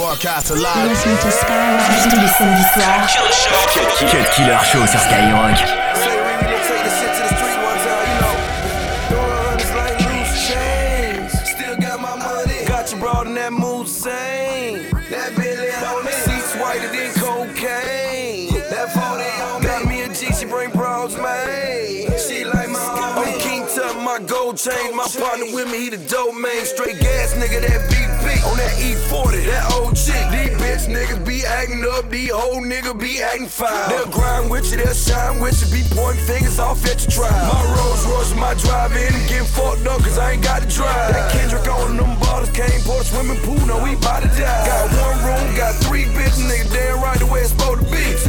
broadcast live. Listen to Skyrock tous les samedis soirs. Cut Killer Show sur Skyrock. Say we really take the shit to the street one time, you know. Throwing hundreds like loose chains. Still got my money. Got you broad in that mood same. That Billy on. Seats whiter than cocaine. That 40 on me. Got me a G, she bring bros, man. She like my homie. I'm King Tut, my gold chain. My partner with me, he the dope man. Straight gas nigga, that BP. On that E40, that old chick. These bitch niggas be acting up. These old niggas be acting foul. They'll grind with you, they'll shine with you. Be pointing fingers off at your trial. My Rolls Royce, my drive in getting fucked up cause I ain't got to drive. That Kendrick on them bottles came pour swimming pool, no, we bout to die. Got one room, got three bitches, nigga, damn right the way it's supposed to be.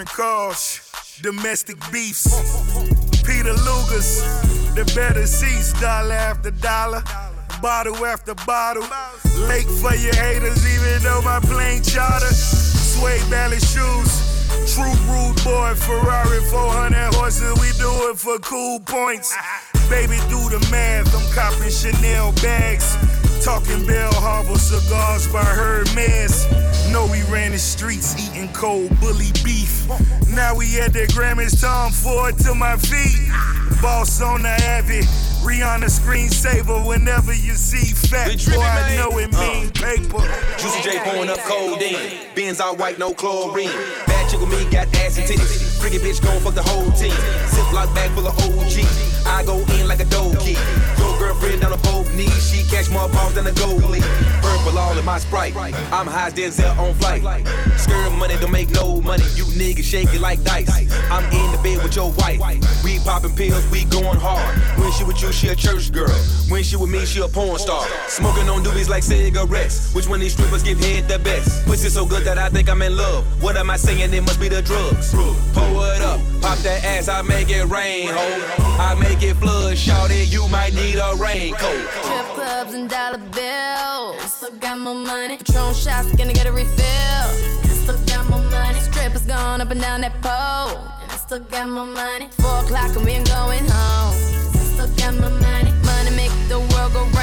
Foreign calls, domestic beefs. Peter Lugers, the better seats, dollar after dollar, bottle after bottle. Lake for your haters, even though my plane charter. Suede ballet shoes. True rude boy, Ferrari 400 horses, we do it for cool points. Baby, do the math, I'm copping Chanel bags. Talking Bal Harbour cigars by Hermes. Know we ran the streets eating cold bully beef. Now we at the Grammys, Tom Ford to my feet. Boss on the Abbey, Rihanna screensaver whenever you see fat. Big Boy, drippy, I know it mean uh. paper. Juicy J pouring up codeine. Benz all white, no chlorine. Bad chick with me got ass and titties. Freaky bitch gon' fuck the whole team. Ziploc bag full of OG. I go in like a dough key. Knees. She catch more balls than a goalie. Purple all in my sprite. I'm high as Denzel on flight. Skirt money don't make no money. You niggas shake it like dice. I'm in the bed with your wife. We popping pills, we going hard. When she with you, she a church girl. When she with me, she a porn star. Smoking on doobies like cigarettes. Which one these strippers give head the best? Pussy so good that I think I'm in love. What am I saying? It must be the drugs. Pull it up, pop that ass, I make it rain, ho. I make it flood, shout it, you might need a raincoat. Trip clubs and dollar bills. Still got more money. Patron shots, gonna get a refill. Still got more money. Strippers going up and down that pole. Still got more money. Four o'clock and we ain't going home. still got more money. Money make the world go round.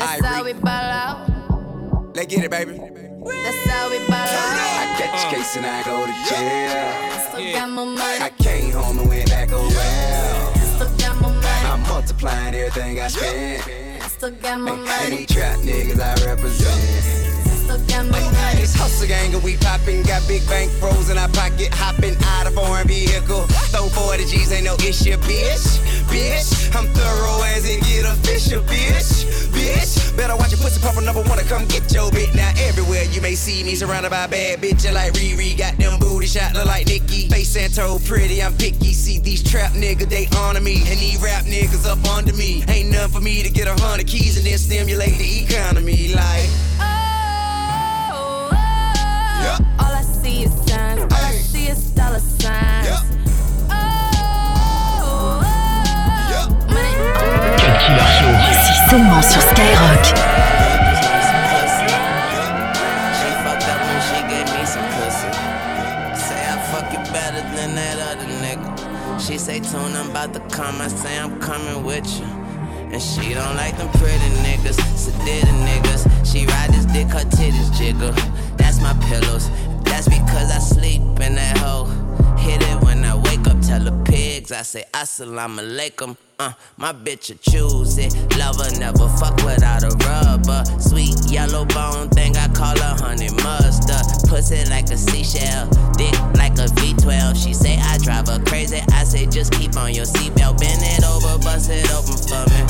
That's how we ball out. Let's get it, baby. That's how we ball out. I catch a case and I go to jail. Still got more money. I came home and went back around. Still got more money. I'm multiplying everything I spend. Still got more And money. these trap niggas I represent. It's hustle gang and we poppin', got big bank froze in our pocket, hopping out of foreign vehicle. Throw 40 G's, ain't no issue, bitch. Bitch, I'm thorough as in get official, bitch. Bitch, better watch your pussy pop number one to come get your bit. Now everywhere you may see me surrounded by bad bitches like Riri, got them booty shot look like Nicki. Face and toe pretty, I'm picky. See these trap niggas, they honor me, and these rap niggas up under me. Ain't nothing for me to get a hundred keys and then stimulate the economy like. Is dollar signs. Oh, oh. oh. Money Killer Show. Ici seulement sur Skyrock. She fucked up when she gave me. Say I fuck you better than that other nigga. She say, Tune, I'm about to come. I say, I'm coming with you. And she don't like them pretty niggas, sedated niggas. She ride this dick, her titties jiggle. That's my pillows. I say assalamu alaikum. Uh, my bitch a choose it. Lover never fuck without a rubber. Sweet yellow bone thing, I call her honey mustard. Pussy like a seashell, dick like a V12. She say I drive her crazy. I say just keep on your seatbelt. Bend it over, bust it open for me.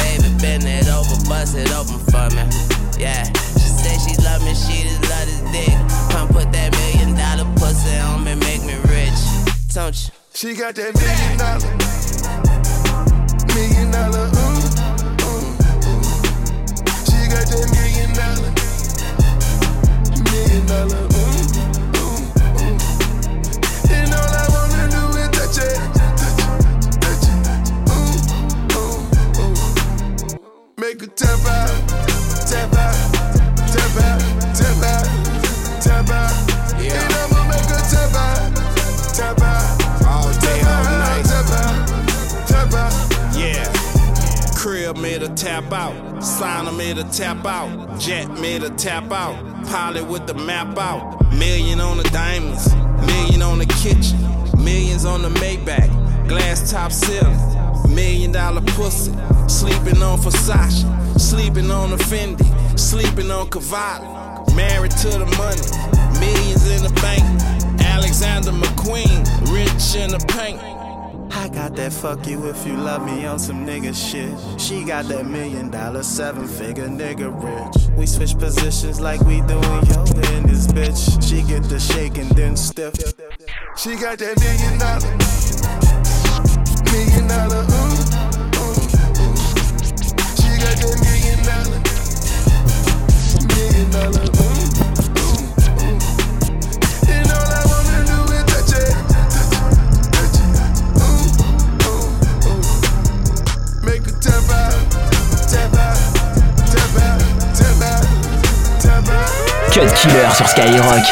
Baby, bend it over, bust it open for me. Yeah, she say she love me, she just love this dick. Come put that million dollar pussy on me, make me rich. Don't you? She got that million dollar million dollar, ooh, ooh, ooh. She got that million dollar, million dollar, ooh, ooh, ooh. And all I Jet made a tap out. Pilot with the map out. Million on the diamonds. Million on the kitchen. Millions on the Maybach. Glass top ceiling. Million dollar pussy. Sleeping on Versace. Sleeping on the Fendi. Sleeping on Cavalli. Married to the money. Millions in the bank. Alexander McQueen. Rich in the paint. I got that fuck you if you love me on some nigga shit. She got that million dollar, seven figure nigga rich. We switch positions like we doing yoga in this bitch. She get the shake and then stiff. She got that million dollar, million dollar, ooh, ooh. She got that million dollar, million dollar, ooh, Cut Killer sur Skyrock.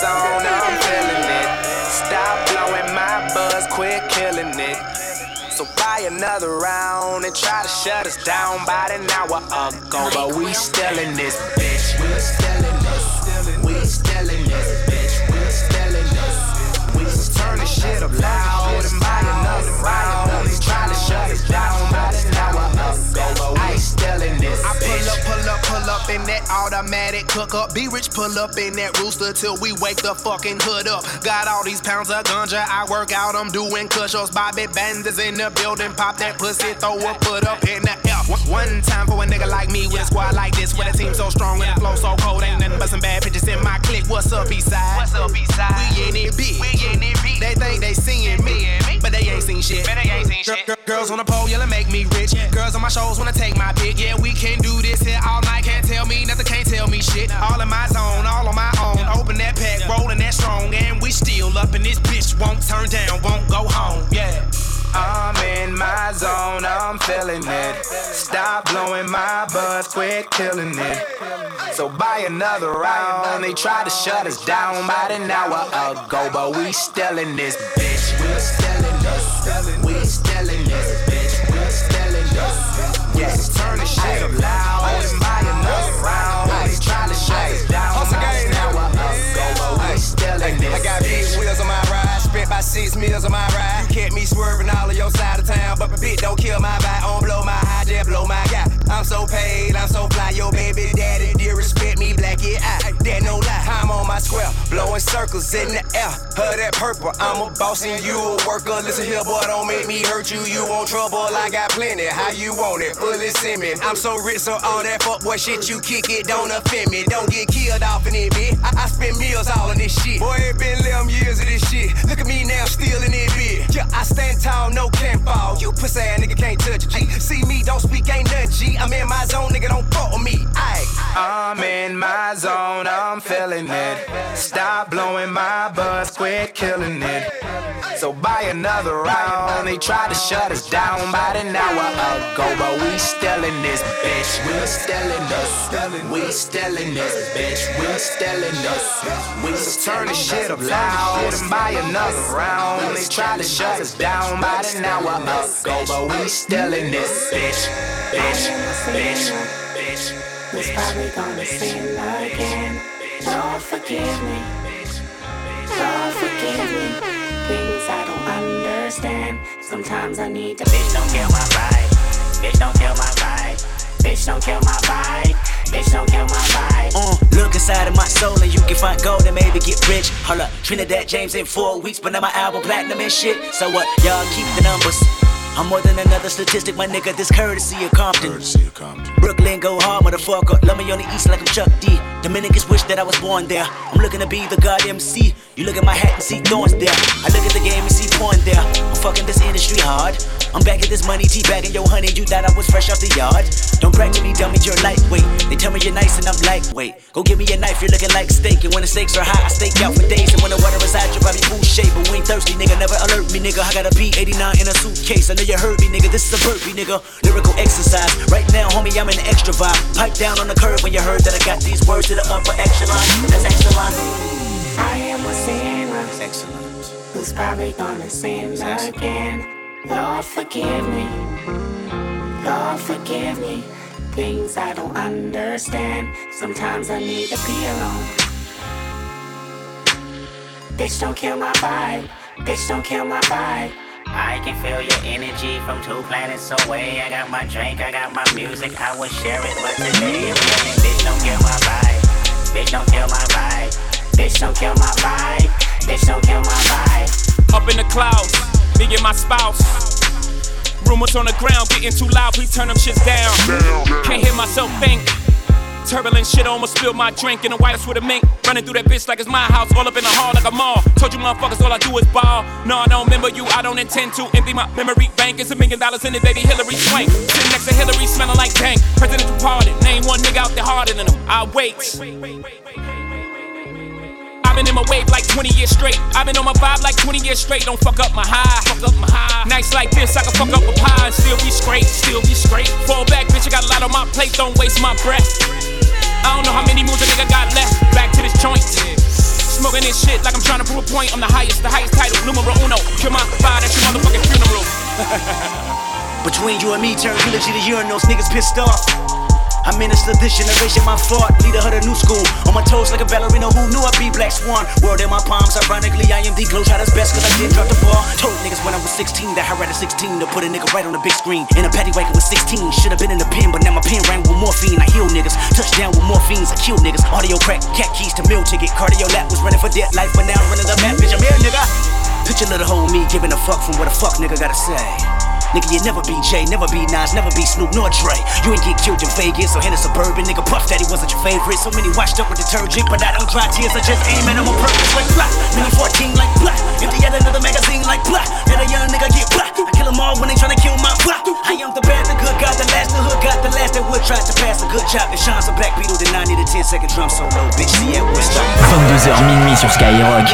zone, I'm feeling it. Stop blowing my buzz, quit killing it. So buy another round and try to shut us down about an hour ago. But we still in this bitch. We still in this. We still in this bitch. We still in this. We just turn the shit up loud and buy another round and try to shut us down about an hour ago. But we still in this I pull up, pull up, in that automatic cook up. Be rich, pull up in that rooster till we wake the fucking hood up. Got all these pounds of ganja, I work out, I'm doing cush-ups. Bobby Banders in the building, pop that pussy, throw a foot up in the air. One- time for a nigga like me with a squad like this, with a team so strong and the flow so cold. Ain't nothing but some bad bitches in my clique. What's up, Eastside? What's up, Eastside? We in it big. We in it big. They think they seeing me, but they ain't seen shit. Man, they ain't seen shit. gir- Girls on the pole, yelling make me rich. Girls on my shows wanna take my pick. Yeah, we can do this here all night. Can't tell me nothing, can't tell me shit. All in my zone, all on my own. Open that pack, rolling that strong, and we still up in this bitch. Won't turn down, won't go home. Yeah. I'm in my zone, I'm feeling it. Stop blowing my buzz, quit killing it. So buy another round. They tried to shut us down about an hour ago, but we still in this bitch. About six meals on my ride. You kept me swerving all of your side of town, but my bitch don't kill my vibe, don't blow my high, just blow my guy. I'm so paid, I'm so fly, your baby daddy dear respect me, black yeah, I, that no lie. I'm on my square, blowing circles in the air. Her that purple, I'm a boss and you a worker. Listen here, boy, don't make me hurt you. You want trouble, I got plenty. How you want it? Fully send me. I'm so rich, so all that fuck boy shit you kick it don't offend me. Don't get killed off in it, bitch. I, I spend meals all on this shit. Boy, it been 11 years of this shit. Look at me now, still in it, bitch. Yeah, I stand tall, no can fall. You pussy ass nigga can't touch G. See me, don't speak, ain't nothing G. I'm in my zone, nigga, don't fuck with me. Aye. I'm in my zone, I'm feeling it. Stop blowing my buzz, quit killing it. So buy another round. They tried to shut us down about an hour ago, but we still in this bitch. We still in this. We still in this bitch. We still in this. We just turn the shit up loud and buy another round. They tried to shut us down about an hour ago, but we still in this bitch. Bitch. Bitch. Bitch. Was probably gonna sin again. Lord, forgive me. Lord, forgive me. Things I don't understand. Sometimes I need to. Bitch, don't kill my vibe. Bitch, don't kill my vibe. Bitch, don't kill my vibe. Bitch, don't kill my vibe. Uh, look inside of my soul and you can find gold and maybe get rich. Hold up, Trinidad James in four weeks, but now my album platinum and shit. So what? Y'all keep the numbers. I'm more than another statistic, my nigga. This courtesy of Compton. Courtesy of Compton. Brooklyn go hard, motherfucker. Love me on the east like I'm Chuck D. Dominicans wish that I was born there. I'm looking to be the god MC. You look at my hat and see thorns there. I look at the game and see porn there. I'm fucking this industry hard. I'm back at this money, teabagging yo honey. You thought I was fresh off the yard. Don't brag to me, dummy, you're lightweight. They tell me you're nice and I'm lightweight. Go give me a knife, you're looking like steak. And when the stakes are high, I stake out for days. And when the water is hot, you're probably full shape. But we ain't thirsty, nigga. Never alert me, nigga. I got a P89 in a suitcase. I know you heard me, nigga. This is a burpee, nigga. Lyrical exercise. Right now, homie, I'm the extra vibe. Pipe down on the curb when you heard that I got these words to the upper echelon. That's excellent. I am a sinner. Excellent. Who's probably gonna sin again. Lord, forgive me. Lord, forgive me. Things I don't understand. Sometimes I need to be alone. Bitch, don't kill my vibe. Bitch, don't kill my vibe. I can feel your energy from two planets away. I got my drink, I got my music, I would share it, but today I'm feeling, bitch, don't kill my vibe. Bitch, don't kill my vibe. Bitch, don't kill my vibe. Bitch, don't kill my vibe. Up in the clouds, me and my spouse. Rumors on the ground getting too loud, please turn them shits down. Can't hear myself think. Turbulent shit almost spilled my drink in the white with a mink. Running through that bitch like it's my house, all up in the hall like a mall. Told you motherfuckers all I do is ball. No, I don't remember you, I don't intend to empty my memory bank. It's a million dollars in it, baby Hilary Swank. Sitting next to Hillary, smelling like tank. Presidential pardon, name one nigga out there harder than him. I wait. I've been in my wave like 20 years straight. I've been on my vibe like 20 years straight. Don't fuck up my high. Fuck up my high. Nights like this, I can fuck up a pie and still be straight. Still be straight. Fall back, bitch. I got a lot on my plate. Don't waste my breath. I don't know how many moves a nigga got left. Back to this joint. Smoking this shit like I'm trying to prove a point. I'm the highest, the highest title, numero uno. Kill my fire, that's your motherfucking funeral. Between you and me, turn eulogy to urinals, niggas pissed off. I minister this generation, my fault. Leader of the new school. On my toes like a ballerina who knew I'd be Black Swan. World in my palms, ironically, I am the close shot as best cause I didn't drop the ball. Told niggas when I was 16 that I read at 16 to put a nigga right on the big screen. In a paddy wagon with 16, should've been in the pen, but now my pen rang with morphine. I heal niggas, touchdown with morphines, I kill niggas. Audio crack, cat keys to meal ticket. Cardio lap was running for dead life, but now I'm running the map, bitch, I'm here, nigga. Picture little whole me giving a fuck from what a fuck nigga gotta say. Nigga, you never be Jay, never be Nas, never be Snoop nor Dre. You ain't get killed in Vegas or in a suburban. Nigga, Puff Daddy wasn't your favorite. So many washed up with detergent, but I don't dry tears. I just aim at them on purpose like blah. Mini 14 like blah. Empty out another magazine like blah. Let a young nigga get blah. I kill them all when they tryna kill my blah. I am the bad, the good, got the last, the hood, got the last that would try to pass a good job. And shines a black beetle, the 90 to 10 second drum solo. Bitch, see at Woodstock. 22h minuit sur Skyrock.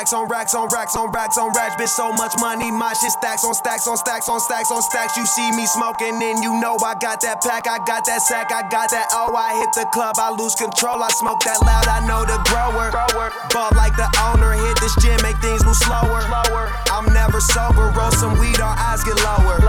Racks on racks on racks on racks on racks. Bitch, so much money, my shit stacks on stacks on stacks on stacks on stacks. You see me smoking, and you know I got that pack, I got that sack, I got that. Oh, I hit the club, I lose control, I smoke that loud, I know the grower. Ball like the owner, hit this gym, make things move slower. I'm never sober, roll some weed, our eyes get lower.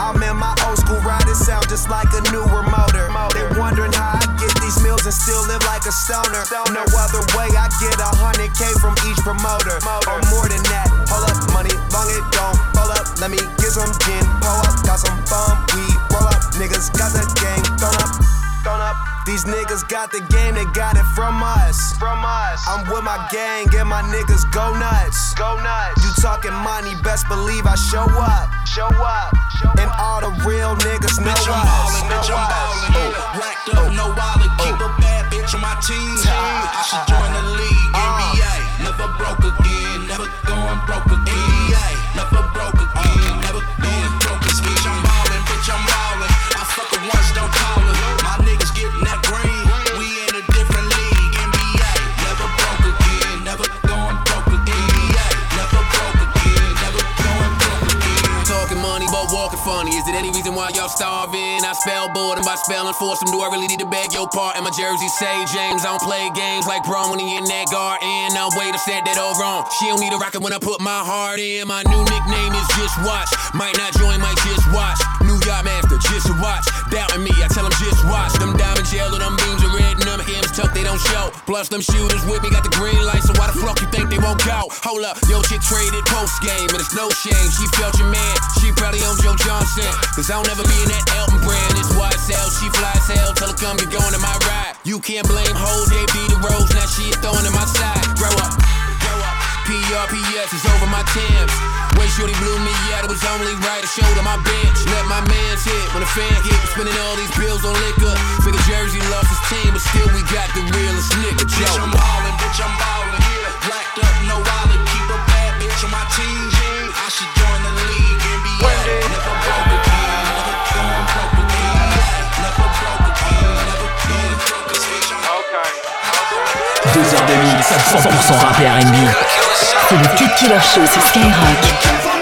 I'm in my old school riding sound just like a newer motor. They wondering how I get these meals and still live like a stoner. No other way, I get a hundred K from each promoter, or more than that. Hold up, money, long it don't. Hold up, let me get some gin. Pull up, got some bum weed. Roll up, niggas got the gang. Thrown up, thrown up. These niggas got the game, they got it from us. From us. I'm with my gang, and my niggas go nuts. Go nuts. You talking money, best believe I show up. Show up. And all the real niggas know bitch, us. I'm ballin', bitch, I'm ballin'. Oh. Racked up, no wallet, keep oh. a bad bitch on my team. Ah, ah, I should ah, join the league, uh. NBA. Never broke again, never going broke again. Never broke funny. Is it any reason why y'all starving? I spell boredom by spelling force Do I really need to beg your part? And my jersey say James. I don't play games like Braun when he in that garden. Now wait, I said that all wrong. She don't need a rocket when I put my heart in. My new nickname is Just Watch. Might not join, might just watch. New York Master, just watch. Doubting me, I tell them just watch. Them diamond and them beams are red and them hams tucked, they don't show. Plus them shooters with me got the green light, so why the fuck you think they won't go? Hold up, yo chick traded post game and it's no shame. She felt your man, she probably on Joe Johnson. Cause I don't ever be in that Elton brand. It's YSL, she flies hell, tell her come get going in my ride. You can't blame whole day be the rose, now she throwing in my side. Grow up, grow up. PRPS is over my Timbs. When Shorty blew me out, it was only right to shoulder my bench. Let my man's hit when the fan hit, spending all these bills on liquor. Figure Jersey lost his team, but still we got the realest nigga. Bitch, I'm ballin', bitch, I'm ballin'. Yeah. Blacked up, no wallet, keep a bad bitch on my team. Again. Okay. 2h20, 100% rap et R&B. C'est le Cut Killer Show sur Skyrock.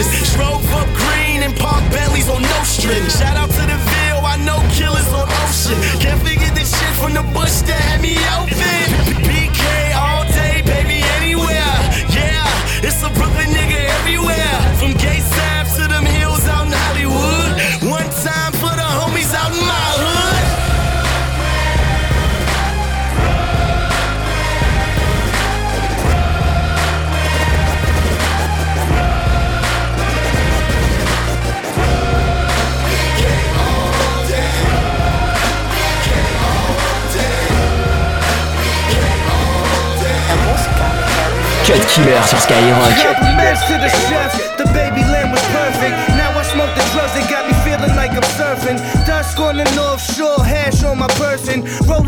bitches. Drove up green and park bellies on no string. Shout out to the Ville, I know killers on ocean. Can't figure this shit from the bush that had me Killer sur Skyrock.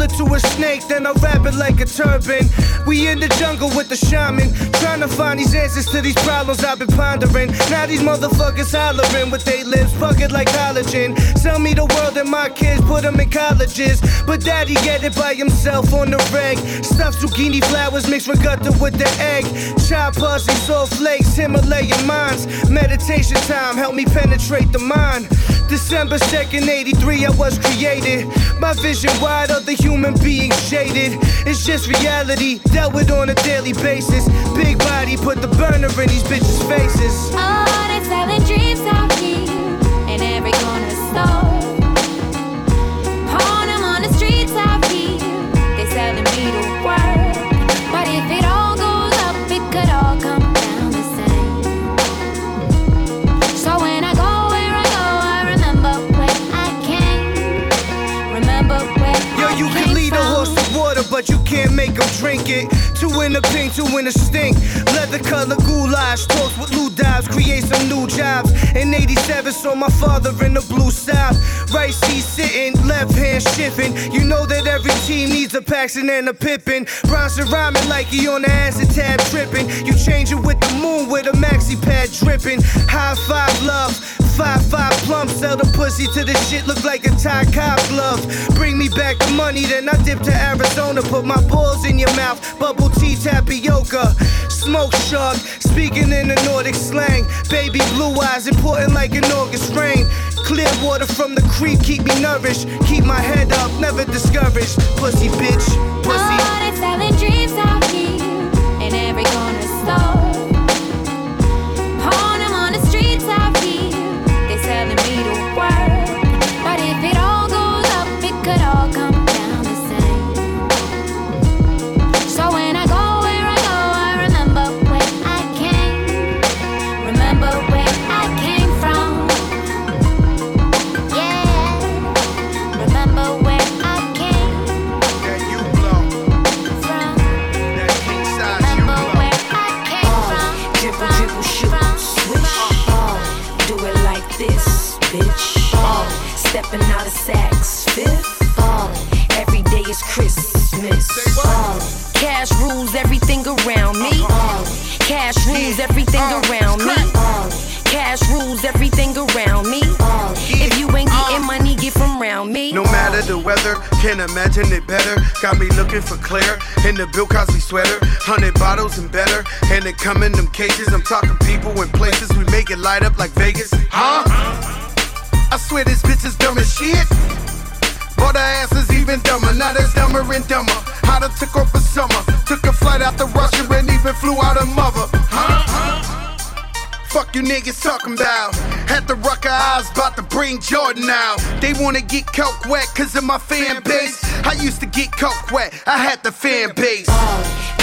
It to a snake, then I wrap it like a turban. We in the jungle with the shaman, trying to find these answers to these problems I've been pondering. Now these motherfuckers hollering with they lips, bucket like collagen. Sell me the world and my kids, put them in colleges. But daddy get it by himself on the reg. Stuffed zucchini flowers mixed gutter with the egg. Chop pussy, salt flakes, Himalayan mines. Meditation time, help me penetrate the mind. December 2nd, 83, I was created. My vision wide of the human being shaded. It's just reality, dealt with on a daily basis. Big body, put the burner in these bitches' faces. Oh, they selling dreams but you can't make him drink it. Two in the pink, two in the stink. Leather color goulash, toast with Lou Dives, create some new jobs. In 87, saw my father in the blue south. Right seat sitting, left hand shifting. You know that every team needs a Paxson and a Pippen. Bronson rhyming like he on the acid tab tripping. You change it with the moon with a maxi pad dripping. High five love. Five five plump, sell the pussy to the shit look like a tie cop glove. Bring me back the money, then I dip to Arizona, put my balls in your mouth, bubble tea tapioca, smoke shark, speaking in the Nordic slang. Baby blue eyes, important like an August rain. Clear water from the creek, keep me nourished, keep my head up, never discouraged. Pussy bitch, pussy. Oh, selling dreams out here in every corner store. Imagine it better. Got me looking for Claire in the Bill Cosby sweater. Hundred bottles and better, and they come in them cases. I'm talking people and places. We make it light up like Vegas. Huh? I swear this bitch is dumb as shit. But her ass is even dumber, now that's dumber and dumber. How to took her for summer. Took a flight out to Russia and even flew out her mother. Huh? Fuck you niggas talking about. Had the Rucker eyes, about to bring Jordan out. They wanna get coke wet cause of my fan base. I used to get coke wet, I had the fan base.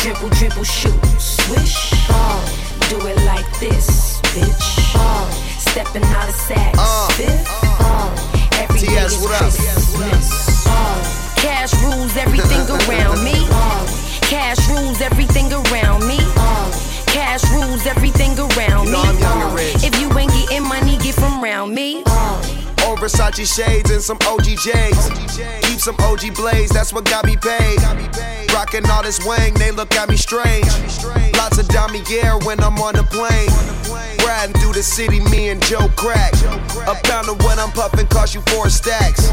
Dribble, dribble, shoot, swish. Uh, do it like this, bitch. Uh, stepping out of sacks, fifth. Uh, every day TS, is what up? Christmas. Uh, cash rules everything around me. Uh, cash rules everything around me. Uh, cash rules everything Versace shades and some OG J's. Keep some OG blades, that's what got me paid. Rockin' all this wang, they look at me strange. Lots of Damier when I'm on the plane. Riding through the city, me and Joe Crack. A pound of what I'm puffin' cost you four stacks.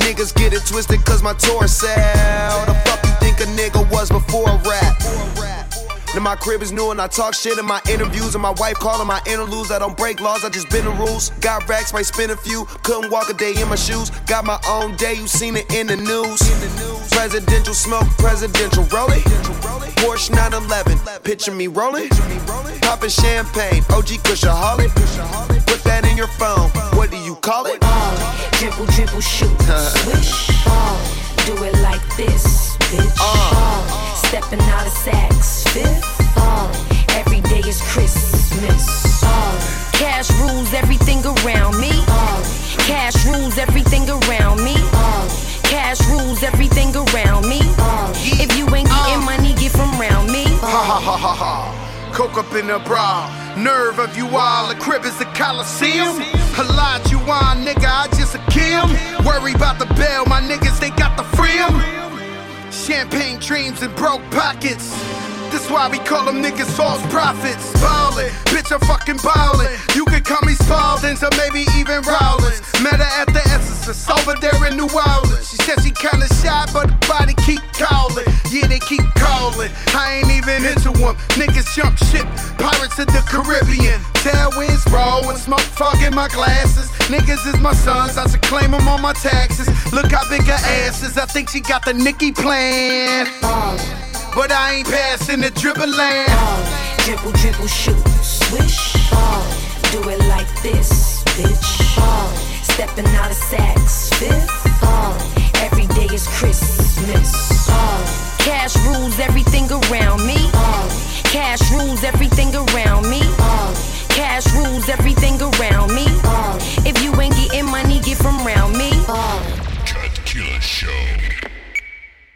Niggas get it twisted cause my tour sell. The fuck you think a nigga was before a rap? Now my crib is new and I talk shit in my interviews and my wife calling my interludes. I don't break laws, I just bend the rules. Got racks, might spin a few. Couldn't walk a day in my shoes. Got my own day, you seen it in the news. Presidential smoke, presidential rolling. Porsche 911, picture me rolling. Popping champagne, OG Kushaholic. Put that in your phone. Coke up in a bra. Nerve of you all, the crib is the Coliseum. Olajuwon, nigga, I just a Kim. Worry about the bail, my niggas, they got the freedom. Champagne dreams and broke pockets. This why we call them niggas false prophets. Ballin', bitch, I'm fucking ballin'. You could call me Spalding, or maybe even Rollins. Met her at the Essences over there in New Orleans. She said she kinda shy, but the body keep calling. Yeah, they keep calling. I ain't even into them. Niggas jump ship, pirates of the Caribbean. Tailwinds roll and smoke fog in my glasses. Niggas is my sons, I should claim them on my taxes. Look how big her ass is, I think she got the Nicki plan. Uh. But I ain't passing the dribble land. Uh. Dribble, dribble, shoot, swish. Ball, do it like this, bitch. Ball, stepping out of sacks, fifth. Ball, every day is Christmas. Ball, cash rules everything around me. Ball, cash rules everything around me. Ball, cash rules everything around me. Ball, if you ain't getting money, get from round me. Ball. Cut Killer Show.